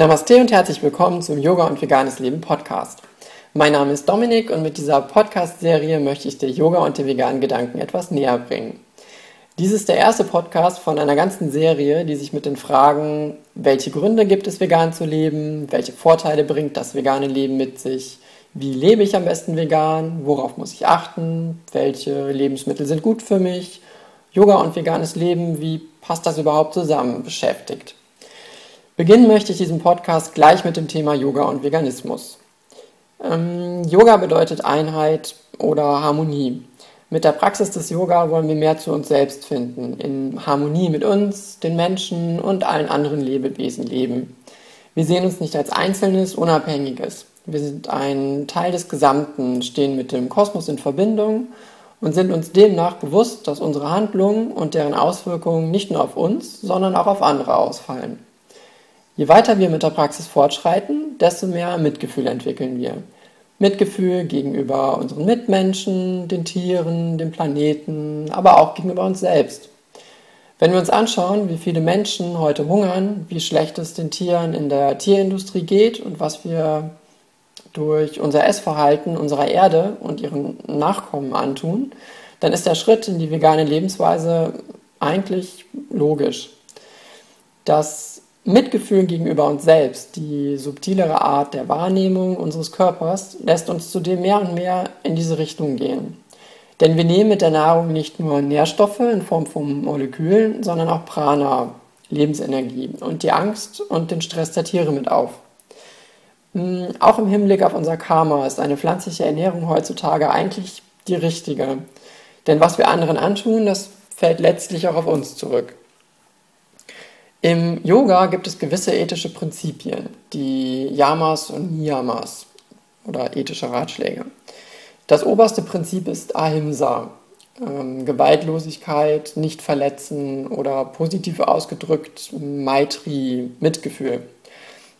Namaste und herzlich willkommen zum Yoga und Veganes Leben Podcast. Mein Name ist Dominik und mit dieser Podcast-Serie möchte ich dir Yoga und den veganen Gedanken etwas näher bringen. Dies ist der erste Podcast von einer ganzen Serie, die sich mit den Fragen, welche Gründe gibt es, vegan zu leben, welche Vorteile bringt das vegane Leben mit sich, wie lebe ich am besten vegan, worauf muss ich achten, welche Lebensmittel sind gut für mich, Yoga und veganes Leben, wie passt das überhaupt zusammen, beschäftigt. Beginnen möchte ich diesen Podcast gleich mit dem Thema Yoga und Veganismus. Ähm, Yoga bedeutet Einheit oder Harmonie. Mit der Praxis des Yoga wollen wir mehr zu uns selbst finden, in Harmonie mit uns, den Menschen und allen anderen Lebewesen leben. Wir sehen uns nicht als Einzelnes, Unabhängiges. Wir sind ein Teil des Gesamten, stehen mit dem Kosmos in Verbindung und sind uns demnach bewusst, dass unsere Handlungen und deren Auswirkungen nicht nur auf uns, sondern auch auf andere ausfallen. Je weiter wir mit der Praxis fortschreiten, desto mehr Mitgefühl entwickeln wir. Mitgefühl gegenüber unseren Mitmenschen, den Tieren, dem Planeten, aber auch gegenüber uns selbst. Wenn wir uns anschauen, wie viele Menschen heute hungern, wie schlecht es den Tieren in der Tierindustrie geht und was wir durch unser Essverhalten unserer Erde und ihren Nachkommen antun, dann ist der Schritt in die vegane Lebensweise eigentlich logisch. Das Mitgefühl gegenüber uns selbst, die subtilere Art der Wahrnehmung unseres Körpers, lässt uns zudem mehr und mehr in diese Richtung gehen. Denn wir nehmen mit der Nahrung nicht nur Nährstoffe in Form von Molekülen, sondern auch Prana, Lebensenergie und die Angst und den Stress der Tiere mit auf. Hm, auch im Hinblick auf unser Karma ist eine pflanzliche Ernährung heutzutage eigentlich die richtige. Denn was wir anderen antun, das fällt letztlich auch auf uns zurück. Im Yoga gibt es gewisse ethische Prinzipien, die Yamas und Niyamas oder ethische Ratschläge. Das oberste Prinzip ist Ahimsa, ähm, Gewaltlosigkeit, nicht verletzen oder positiv ausgedrückt Maitri, Mitgefühl.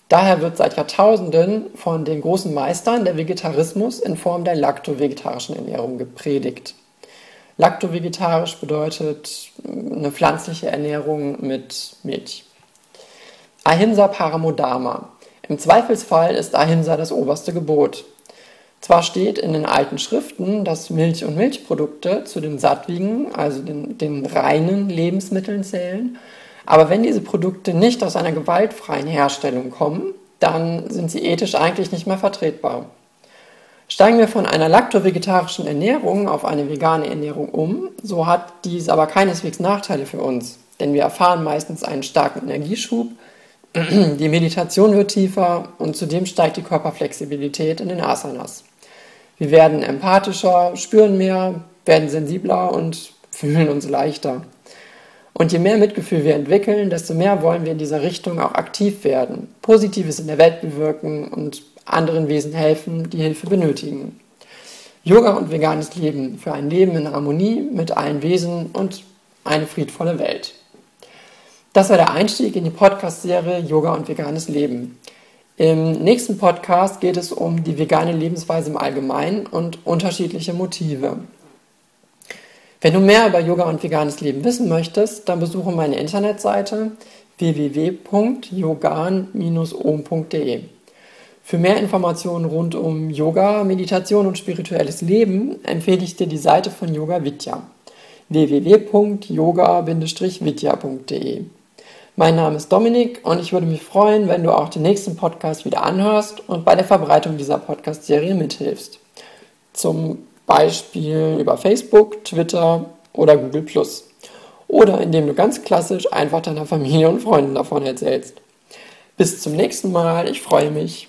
Daher wird seit Jahrtausenden von den großen Meistern der Vegetarismus in Form der lakto-vegetarischen Ernährung gepredigt. Laktovegetarisch bedeutet eine pflanzliche Ernährung mit Milch. Ahimsa Paramodama. Im Zweifelsfall ist Ahimsa das oberste Gebot. Zwar steht in den alten Schriften, dass Milch und Milchprodukte zu den sattwigen, also den, den reinen Lebensmitteln zählen, aber wenn diese Produkte nicht aus einer gewaltfreien Herstellung kommen, dann sind sie ethisch eigentlich nicht mehr vertretbar. Steigen wir von einer laktovegetarischen Ernährung auf eine vegane Ernährung um, so hat dies aber keineswegs Nachteile für uns, denn wir erfahren meistens einen starken Energieschub, die Meditation wird tiefer und zudem steigt die Körperflexibilität in den Asanas. Wir werden empathischer, spüren mehr, werden sensibler und fühlen uns leichter. Und je mehr Mitgefühl wir entwickeln, desto mehr wollen wir in dieser Richtung auch aktiv werden, Positives in der Welt bewirken und anderen Wesen helfen, die Hilfe benötigen. Yoga und veganes Leben für ein Leben in Harmonie mit allen Wesen und eine friedvolle Welt. Das war der Einstieg in die Podcast-Serie Yoga und veganes Leben. Im nächsten Podcast geht es um die vegane Lebensweise im Allgemeinen und unterschiedliche Motive. Wenn du mehr über Yoga und veganes Leben wissen möchtest, dann besuche meine Internetseite www.yogan-om.de. Für mehr Informationen rund um Yoga, Meditation und spirituelles Leben empfehle ich dir die Seite von Yoga Vidya www.yoga-vidya.de. Mein Name ist Dominik und ich würde mich freuen, wenn du auch den nächsten Podcast wieder anhörst und bei der Verbreitung dieser Podcast-Serie mithilfst. Zum Beispiel über Facebook, Twitter oder Google Oder indem du ganz klassisch einfach deiner Familie und Freunden davon erzählst. Bis zum nächsten Mal, ich freue mich.